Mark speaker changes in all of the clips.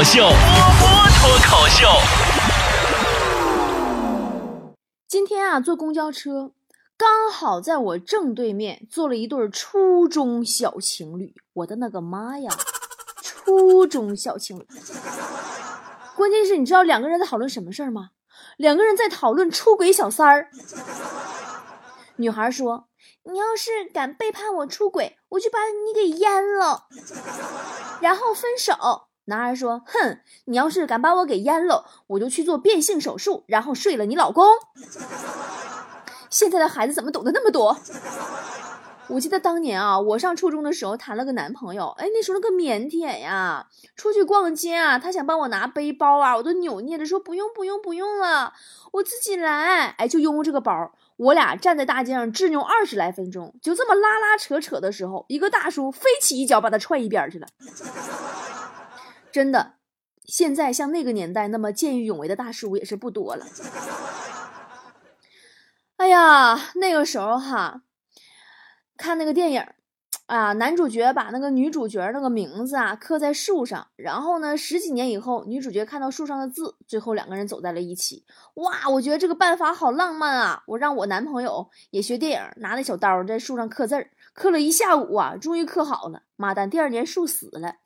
Speaker 1: 口秀，波波脱口秀。
Speaker 2: 今天啊，坐公交车，刚好在我正对面坐了一对初中小情侣。我的那个妈呀，初中小情侣！关键是你知道两个人在讨论什么事儿吗？两个人在讨论出轨小三儿。女孩说：“你要是敢背叛我出轨，我就把你给阉了，然后分手。”男孩说：“哼，你要是敢把我给阉了，我就去做变性手术，然后睡了你老公。”现在的孩子怎么懂得那么多？我记得当年啊，我上初中的时候谈了个男朋友，哎，那时候那个腼腆呀，出去逛街啊，他想帮我拿背包啊，我都扭捏着说不用不用不用了，我自己来。哎，就用这个包，我俩站在大街上执拗二十来分钟，就这么拉拉扯扯的时候，一个大叔飞起一脚把他踹一边去了。真的，现在像那个年代那么见义勇为的大叔也是不多了。哎呀，那个时候哈。看那个电影，啊，男主角把那个女主角那个名字啊刻在树上，然后呢，十几年以后，女主角看到树上的字，最后两个人走在了一起。哇，我觉得这个办法好浪漫啊！我让我男朋友也学电影，拿那小刀在树上刻字，刻了一下午啊，终于刻好了。妈蛋，第二年树死了。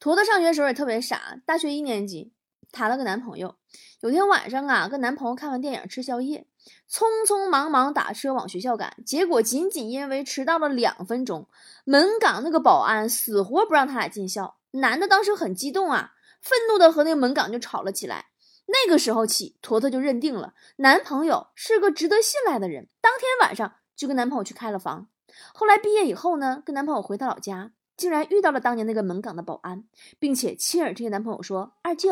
Speaker 2: 坨坨上学时候也特别傻，大学一年级谈了个男朋友，有天晚上啊，跟男朋友看完电影吃宵夜。匆匆忙忙打车往学校赶，结果仅仅因为迟到了两分钟，门岗那个保安死活不让他俩进校。男的当时很激动啊，愤怒的和那个门岗就吵了起来。那个时候起，坨坨就认定了男朋友是个值得信赖的人。当天晚上就跟男朋友去开了房。后来毕业以后呢，跟男朋友回他老家，竟然遇到了当年那个门岗的保安，并且亲耳听见男朋友说：“二舅。”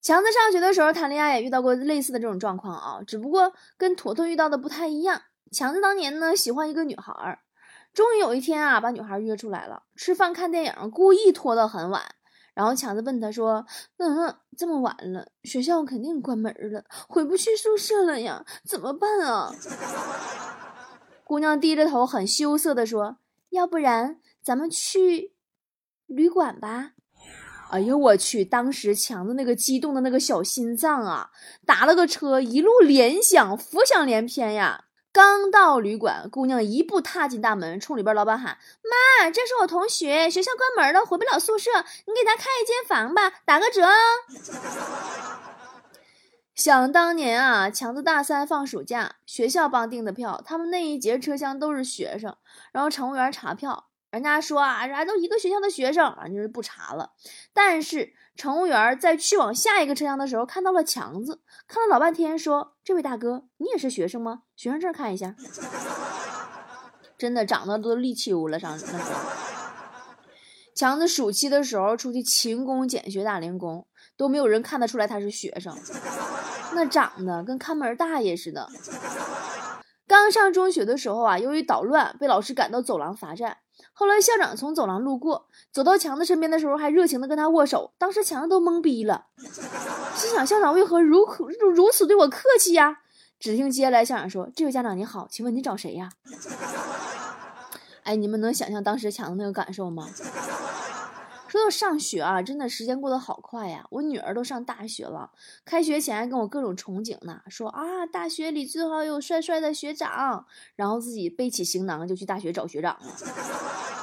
Speaker 2: 强子上学的时候谈恋爱也遇到过类似的这种状况啊，只不过跟坨坨遇到的不太一样。强子当年呢喜欢一个女孩，终于有一天啊把女孩约出来了，吃饭看电影，故意拖到很晚。然后强子问他说：“嗯，这么晚了，学校肯定关门了，回不去宿舍了呀，怎么办啊？” 姑娘低着头很羞涩的说：“要不然咱们去旅馆吧。”哎呦我去！当时强子那个激动的那个小心脏啊，打了个车，一路连响，浮想联翩呀。刚到旅馆，姑娘一步踏进大门，冲里边老板喊：“妈，这是我同学，学校关门了，回不了宿舍，你给他开一间房吧，打个折。”想当年啊，强子大三放暑假，学校帮订的票，他们那一节车厢都是学生，然后乘务员查票。人家说啊，人家都一个学校的学生啊，就是不查了。但是乘务员在去往下一个车厢的时候，看到了强子，看了老半天，说：“这位大哥，你也是学生吗？学生证看一下。”真的长得都立秋了，上那时候。强子暑期的时候出去勤工俭学打零工，都没有人看得出来他是学生，那长得跟看门大爷似的。刚上中学的时候啊，由于捣乱，被老师赶到走廊罚站。后来校长从走廊路过，走到强子身边的时候，还热情的跟他握手。当时强子都懵逼了，心想校长为何如如如此对我客气呀？只听接下来校长说：“这位家长你好，请问你找谁呀？” 哎，你们能想象当时强子那个感受吗？说到上学啊，真的时间过得好快呀！我女儿都上大学了，开学前还跟我各种憧憬呢，说啊，大学里最好有帅帅的学长，然后自己背起行囊就去大学找学长了。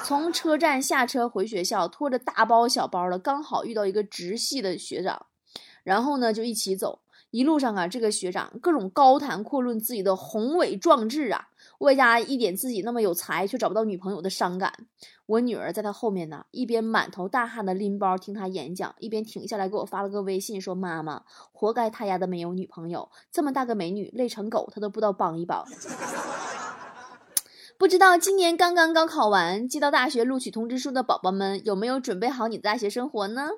Speaker 2: 从车站下车回学校，拖着大包小包的，刚好遇到一个直系的学长，然后呢就一起走。一路上啊，这个学长各种高谈阔论自己的宏伟壮志啊，外加一点自己那么有才却找不到女朋友的伤感。我女儿在他后面呢，一边满头大汗的拎包听他演讲，一边停下来给我发了个微信，说：“妈妈，活该他丫的没有女朋友，这么大个美女累成狗，他都不知道帮一帮。”不知道今年刚刚高考完，接到大学录取通知书的宝宝们，有没有准备好你的大学生活呢？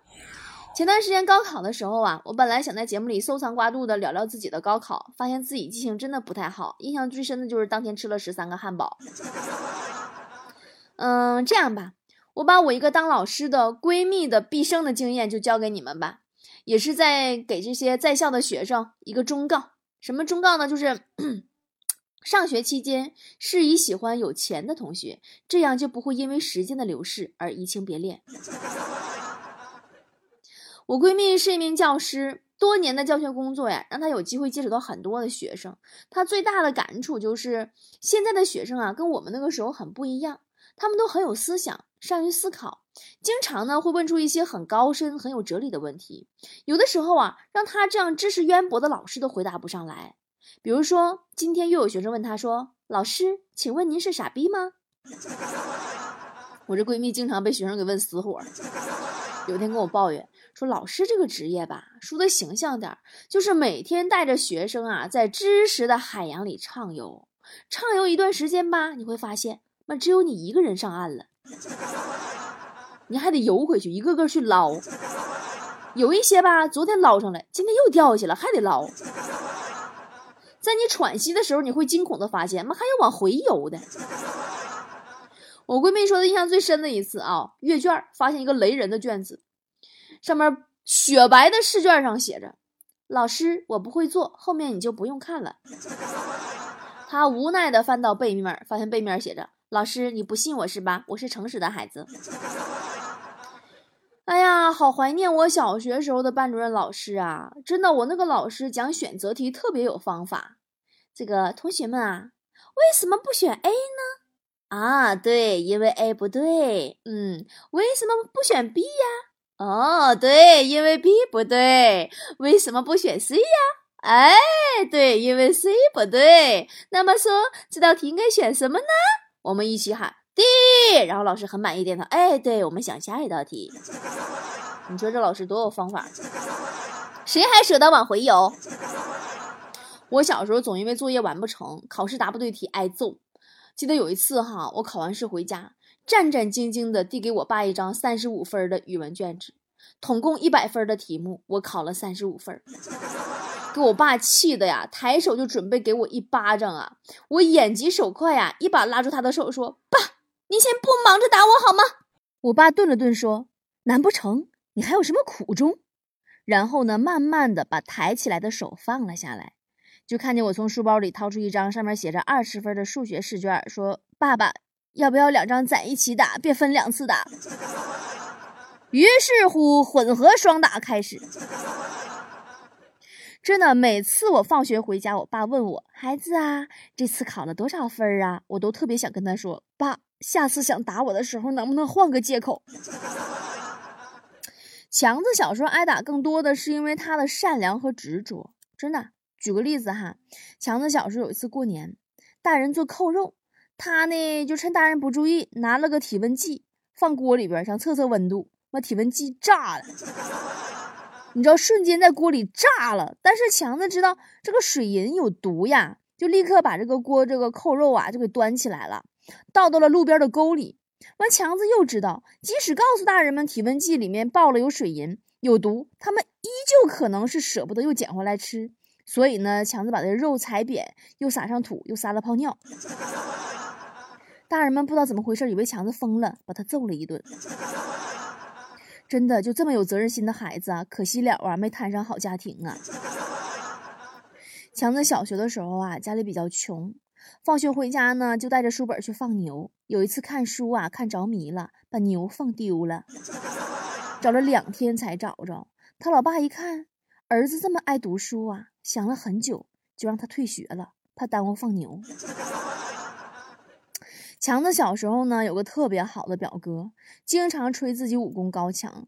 Speaker 2: 前段时间高考的时候啊，我本来想在节目里搜藏刮肚的聊聊自己的高考，发现自己记性真的不太好，印象最深的就是当天吃了十三个汉堡。嗯，这样吧，我把我一个当老师的闺蜜的毕生的经验就交给你们吧，也是在给这些在校的学生一个忠告。什么忠告呢？就是 上学期间，适宜喜欢有钱的同学，这样就不会因为时间的流逝而移情别恋。我闺蜜是一名教师，多年的教学工作呀，让她有机会接触到很多的学生。她最大的感触就是，现在的学生啊，跟我们那个时候很不一样。他们都很有思想，善于思考，经常呢会问出一些很高深、很有哲理的问题。有的时候啊，让她这样知识渊博的老师都回答不上来。比如说，今天又有学生问她说：“老师，请问您是傻逼吗？” 我这闺蜜经常被学生给问死火。有一天跟我抱怨说：“老师这个职业吧，说的形象点，就是每天带着学生啊，在知识的海洋里畅游。畅游一段时间吧，你会发现，那只有你一个人上岸了，你还得游回去，一个个去捞。有一些吧，昨天捞上来，今天又掉下去了，还得捞。”在你喘息的时候，你会惊恐的发现，妈还有往回游的。我闺蜜说的印象最深的一次啊，阅卷发现一个雷人的卷子，上面雪白的试卷上写着：“老师，我不会做，后面你就不用看了。”他无奈的翻到背面，发现背面写着：“老师，你不信我是吧？我是诚实的孩子。”哎呀，好怀念我小学时候的班主任老师啊！真的，我那个老师讲选择题特别有方法。这个同学们啊，为什么不选 A 呢？啊，对，因为 A 不对。嗯，为什么不选 B 呀？哦，对，因为 B 不对。为什么不选 C 呀？哎，对，因为 C 不对。那么说，这道题应该选什么呢？我们一起喊。D，然后老师很满意点头，哎，对我们想下一道题。你说这老师多有方法，谁还舍得往回游？我小时候总因为作业完不成，考试答不对题挨揍。记得有一次哈，我考完试回家，战战兢兢地递给我爸一张三十五分的语文卷子，统共一百分的题目，我考了三十五分。给我爸气的呀，抬手就准备给我一巴掌啊！我眼疾手快呀，一把拉住他的手说：“爸。”您先不忙着打我好吗？我爸顿了顿说：“难不成你还有什么苦衷？”然后呢，慢慢的把抬起来的手放了下来，就看见我从书包里掏出一张上面写着二十分的数学试卷，说：“爸爸，要不要两张攒一起打，别分两次打？”于是乎，混合双打开始。真的，每次我放学回家，我爸问我：“孩子啊，这次考了多少分啊？”我都特别想跟他说：“爸。”下次想打我的时候，能不能换个借口？强子小时候挨打更多的是因为他的善良和执着。真的，举个例子哈，强子小时候有一次过年，大人做扣肉，他呢就趁大人不注意，拿了个体温计放锅里边，想测测温度，把体温计炸了，你知道瞬间在锅里炸了。但是强子知道这个水银有毒呀，就立刻把这个锅这个扣肉啊就给端起来了。倒到了路边的沟里，完强子又知道，即使告诉大人们体温计里面爆了有水银有毒，他们依旧可能是舍不得又捡回来吃。所以呢，强子把这肉踩扁，又撒上土，又撒了泡尿。大人们不知道怎么回事，以为强子疯了，把他揍了一顿。真的就这么有责任心的孩子啊，可惜了啊，没摊上好家庭啊。强子小学的时候啊，家里比较穷。放学回家呢，就带着书本去放牛。有一次看书啊，看着迷了，把牛放丢了，找了两天才找着。他老爸一看儿子这么爱读书啊，想了很久，就让他退学了，怕耽误放牛。强子小时候呢，有个特别好的表哥，经常吹自己武功高强。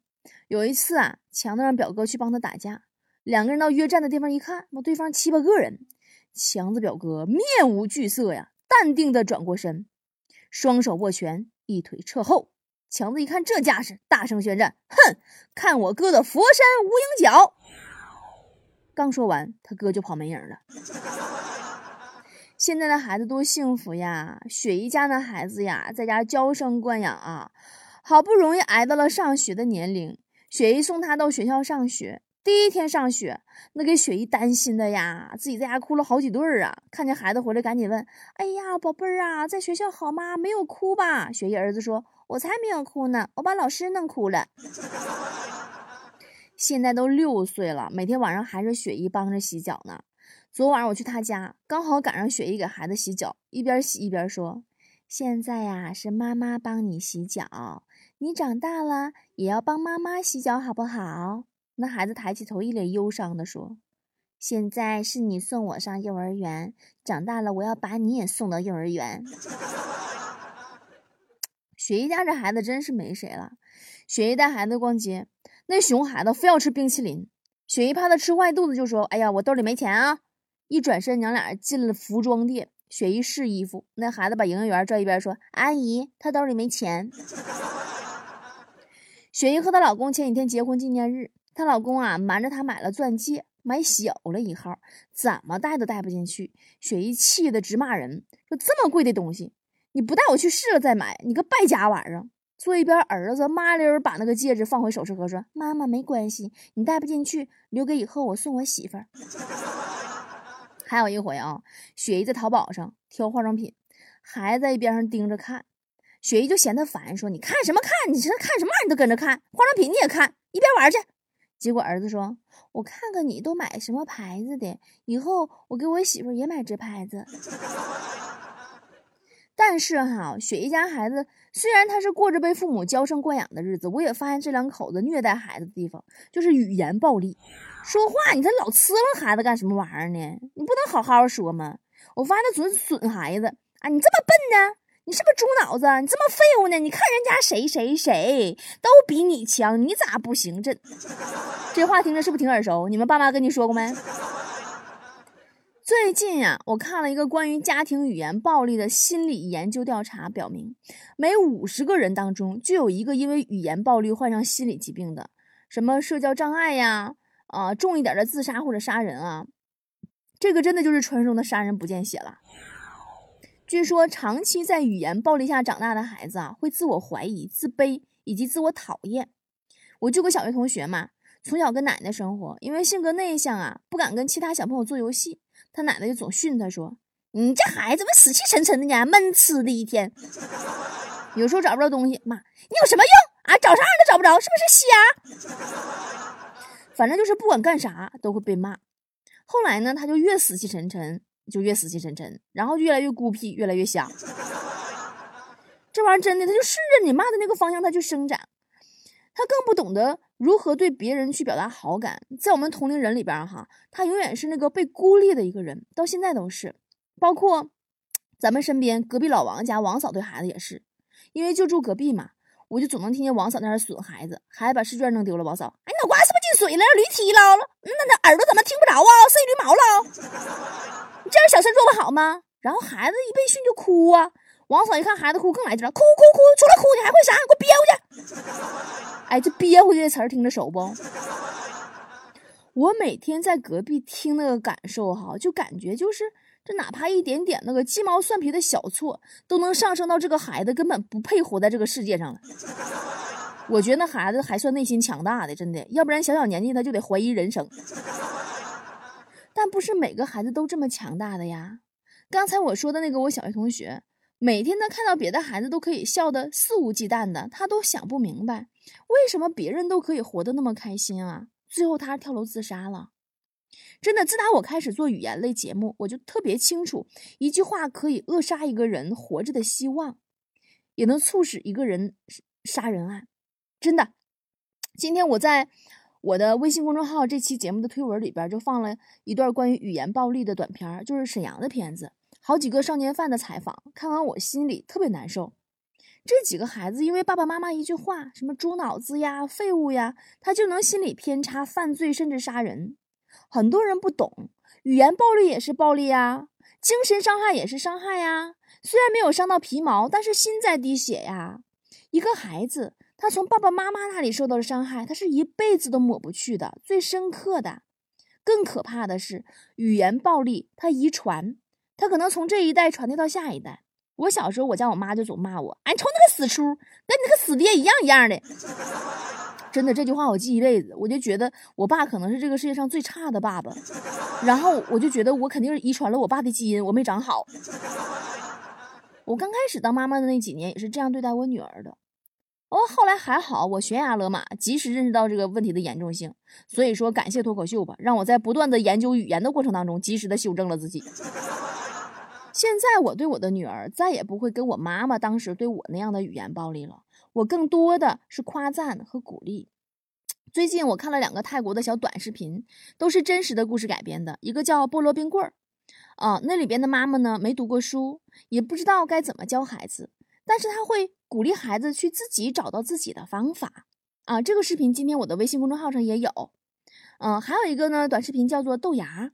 Speaker 2: 有一次啊，强子让表哥去帮他打架，两个人到约战的地方一看，那对方七八个人。强子表哥面无惧色呀，淡定的转过身，双手握拳，一腿撤后。强子一看这架势，大声宣战：“哼，看我哥的佛山无影脚！”刚说完，他哥就跑没影了。现在的孩子多幸福呀！雪姨家的孩子呀，在家娇生惯养啊，好不容易挨到了上学的年龄，雪姨送他到学校上学。第一天上学，那给雪姨担心的呀，自己在家哭了好几顿儿啊。看见孩子回来，赶紧问：“哎呀，宝贝儿啊，在学校好吗？没有哭吧？”雪姨儿子说：“我才没有哭呢，我把老师弄哭了。”现在都六岁了，每天晚上还是雪姨帮着洗脚呢。昨晚我去他家，刚好赶上雪姨给孩子洗脚，一边洗一边说：“现在呀，是妈妈帮你洗脚，你长大了也要帮妈妈洗脚，好不好？”那孩子抬起头，一脸忧伤的说：“现在是你送我上幼儿园，长大了我要把你也送到幼儿园。”雪姨家这孩子真是没谁了。雪姨带孩子逛街，那熊孩子非要吃冰淇淋，雪姨怕他吃坏肚子，就说：“哎呀，我兜里没钱啊。”一转身，娘俩进了服装店。雪姨试衣服，那孩子把营业员拽一边说：“阿姨，他兜里没钱。”雪姨和她老公前几天结婚纪念日，她老公啊瞒着她买了钻戒，买小了一号，怎么戴都戴不进去。雪姨气得直骂人，说：“这么贵的东西，你不带我去试了再买，你个败家玩意儿！”坐一边儿子麻溜把那个戒指放回首饰盒，说：“妈妈没关系，你戴不进去，留给以后我送我媳妇儿。” 还有一回啊，雪姨在淘宝上挑化妆品，孩子在一边上盯着看，雪姨就嫌他烦，说：“你看什么看？你这看什么？你都跟着看化妆品你也看，一边玩去。”结果儿子说：“我看看你都买什么牌子的，以后我给我媳妇也买这牌子。”但是哈，雪姨家孩子虽然他是过着被父母娇生惯养的日子，我也发现这两口子虐待孩子的地方就是语言暴力。说话你这老呲楞孩子干什么玩意儿呢？你不能好好说吗？我发现他准损孩子啊！你这么笨呢？你是不是猪脑子？你这么废物呢？你看人家谁谁谁都比你强，你咋不行？这这话听着是不是挺耳熟？你们爸妈跟你说过没？最近呀，我看了一个关于家庭语言暴力的心理研究调查，表明每五十个人当中就有一个因为语言暴力患上心理疾病的，什么社交障碍呀，啊，重一点的自杀或者杀人啊，这个真的就是传说中的杀人不见血了。据说长期在语言暴力下长大的孩子啊，会自我怀疑、自卑以及自我讨厌。我就个小学同学嘛，从小跟奶奶生活，因为性格内向啊，不敢跟其他小朋友做游戏。他奶奶就总训他说：“你这孩子怎么死气沉沉的呢？闷吃的一天，有时候找不着东西，妈，你有什么用啊？找啥都找不着，是不是瞎？反正就是不管干啥都会被骂。后来呢，他就越死气沉沉，就越死气沉沉，然后就越来越孤僻，越来越瞎。这玩意儿真的，他就顺着你骂的那个方向，他去生长。他更不懂得。”如何对别人去表达好感？在我们同龄人里边，哈，他永远是那个被孤立的一个人，到现在都是。包括咱们身边隔壁老王家王嫂对孩子也是，因为就住隔壁嘛，我就总能听见王嫂在那损孩子，孩子把试卷弄丢了，王嫂，哎，脑瓜是不是进水了？让驴踢了？那那耳朵怎么听不着啊？剩驴毛了？你这样小事做不好吗？然后孩子一被训就哭啊，王嫂一看孩子哭，更来劲了，哭哭哭，除了哭你还会啥？给我憋回去！哎，这憋回去的词儿听着熟不？我每天在隔壁听那个感受哈，就感觉就是这哪怕一点点那个鸡毛蒜皮的小错，都能上升到这个孩子根本不配活在这个世界上了。我觉得那孩子还算内心强大的，真的，要不然小小年纪他就得怀疑人生。但不是每个孩子都这么强大的呀。刚才我说的那个我小学同学。每天他看到别的孩子都可以笑得肆无忌惮的，他都想不明白，为什么别人都可以活得那么开心啊？最后他跳楼自杀了。真的，自打我开始做语言类节目，我就特别清楚，一句话可以扼杀一个人活着的希望，也能促使一个人杀人案。真的，今天我在我的微信公众号这期节目的推文里边就放了一段关于语言暴力的短片，就是沈阳的片子。好几个少年犯的采访，看完我心里特别难受。这几个孩子因为爸爸妈妈一句话，什么猪脑子呀、废物呀，他就能心理偏差、犯罪，甚至杀人。很多人不懂，语言暴力也是暴力呀，精神伤害也是伤害呀。虽然没有伤到皮毛，但是心在滴血呀。一个孩子，他从爸爸妈妈那里受到的伤害，他是一辈子都抹不去的，最深刻的。更可怕的是，语言暴力它遗传。他可能从这一代传递到下一代。我小时候，我家我妈就总骂我：“哎，你瞅那个死出，跟你那个死爹一样一样的。”真的，这句话我记一辈子。我就觉得我爸可能是这个世界上最差的爸爸，然后我就觉得我肯定是遗传了我爸的基因，我没长好。我刚开始当妈妈的那几年也是这样对待我女儿的。哦，后来还好，我悬崖勒马，及时认识到这个问题的严重性。所以说，感谢脱口秀吧，让我在不断的研究语言的过程当中，及时的修正了自己。现在我对我的女儿再也不会跟我妈妈当时对我那样的语言暴力了，我更多的是夸赞和鼓励。最近我看了两个泰国的小短视频，都是真实的故事改编的，一个叫菠萝冰棍儿，啊，那里边的妈妈呢没读过书，也不知道该怎么教孩子。但是他会鼓励孩子去自己找到自己的方法啊！这个视频今天我的微信公众号上也有，嗯，还有一个呢，短视频叫做豆芽，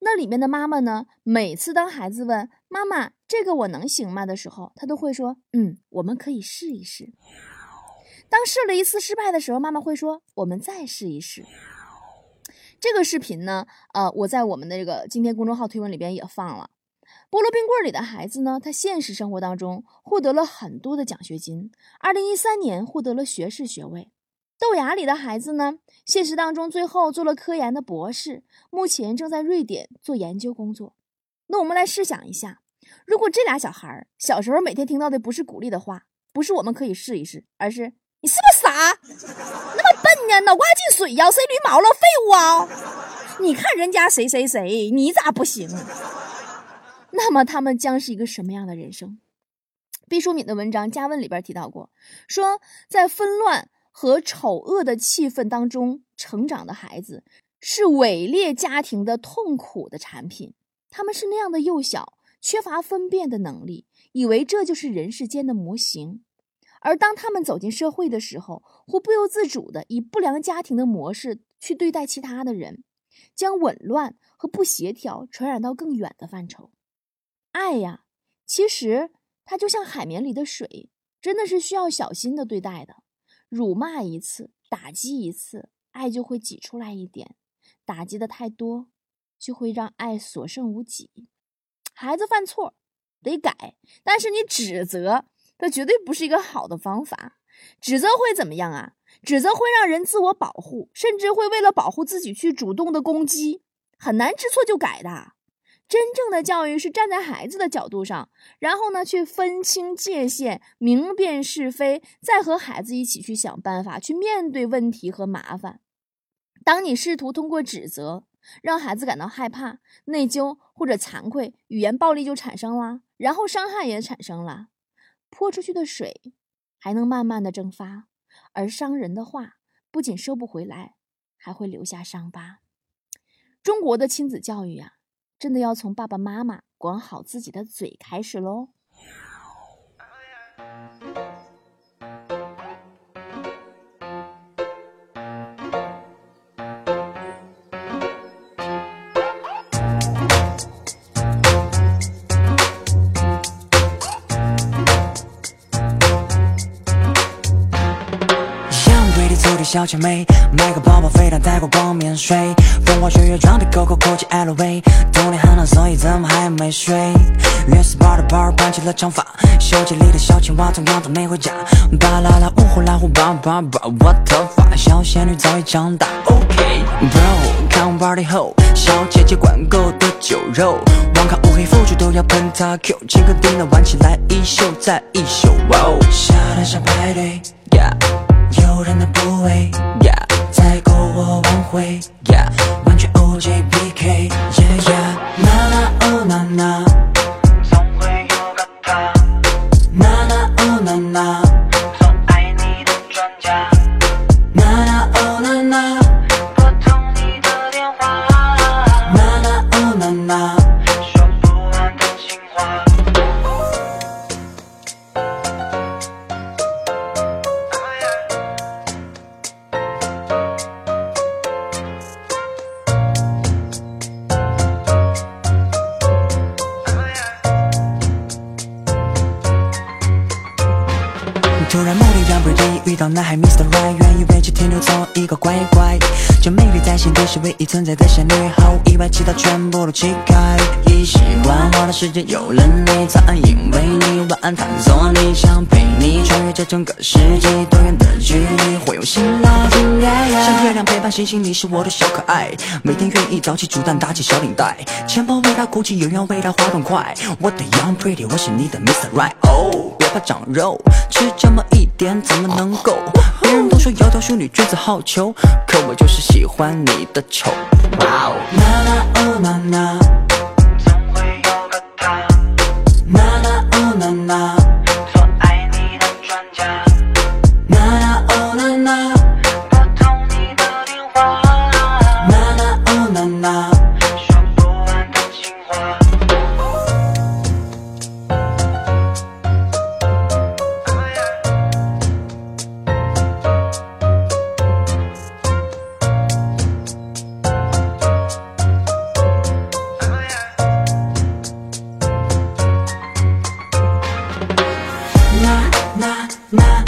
Speaker 2: 那里面的妈妈呢，每次当孩子问妈妈这个我能行吗的时候，她都会说，嗯，我们可以试一试。当试了一次失败的时候，妈妈会说，我们再试一试。这个视频呢，呃，我在我们的这个今天公众号推文里边也放了。菠萝冰棍里的孩子呢，他现实生活当中获得了很多的奖学金，二零一三年获得了学士学位。豆芽里的孩子呢，现实当中最后做了科研的博士，目前正在瑞典做研究工作。那我们来试想一下，如果这俩小孩小时候每天听到的不是鼓励的话，不是我们可以试一试，而是你是不是傻？那么笨呢？脑瓜进水呀？谁驴毛了？废物啊！你看人家谁谁谁，你咋不行？那么他们将是一个什么样的人生？毕淑敏的文章《加问》里边提到过，说在纷乱和丑恶的气氛当中成长的孩子，是伪劣家庭的痛苦的产品。他们是那样的幼小，缺乏分辨的能力，以为这就是人世间的模型。而当他们走进社会的时候，会不由自主的以不良家庭的模式去对待其他的人，将紊乱和不协调传染到更远的范畴。爱呀，其实它就像海绵里的水，真的是需要小心的对待的。辱骂一次，打击一次，爱就会挤出来一点；打击的太多，就会让爱所剩无几。孩子犯错得改，但是你指责，这绝对不是一个好的方法。指责会怎么样啊？指责会让人自我保护，甚至会为了保护自己去主动的攻击，很难知错就改的。真正的教育是站在孩子的角度上，然后呢，去分清界限，明辨是非，再和孩子一起去想办法，去面对问题和麻烦。当你试图通过指责让孩子感到害怕、内疚或者惭愧，语言暴力就产生了，然后伤害也产生了。泼出去的水还能慢慢的蒸发，而伤人的话不仅收不回来，还会留下伤疤。中国的亲子教育呀。真的要从爸爸妈妈管好自己的嘴开始喽。
Speaker 3: 小姐妹，买个包包飞到泰国逛免税，风花雪月装的 COCO 国际 LV，冬天很冷，所以怎么还没睡？约 SPA 的 bar 绑起了长发，手机里的小青蛙同样都没回家。巴啦啦，呜呼啦呼，叭叭叭，我头发，小仙女早已长大。OK，Bro，看完 party 后，小姐姐管够的酒肉，网咖乌黑腐竹都要喷他 Q，几个叮当玩起来一宿再一宿。下单上派对，Yeah。诱人的部位，在篝火晚会，突然某天杨 pretty 遇到男孩 Mr. Right，愿意为其停留做一个乖乖，这美丽在心底是唯一存在的仙女，毫无意外，其他全部都弃开。一喜欢花的时间有了你，才因为你晚安，探索你想陪你穿越。这整个世纪多远的距离，会用心拉近。像月亮陪伴星星，你是我的小可爱，每天愿意早起煮蛋，打起小领带，钱包为他鼓起，又要为他滑动快。我的 young pretty，我是你的 Mr. Right。哦，别怕长肉，吃这么一点怎么能够？别人都说窈窕淑女，君子好逑，可我就是喜欢你的丑。哇哦，啦啦哦啦啦，na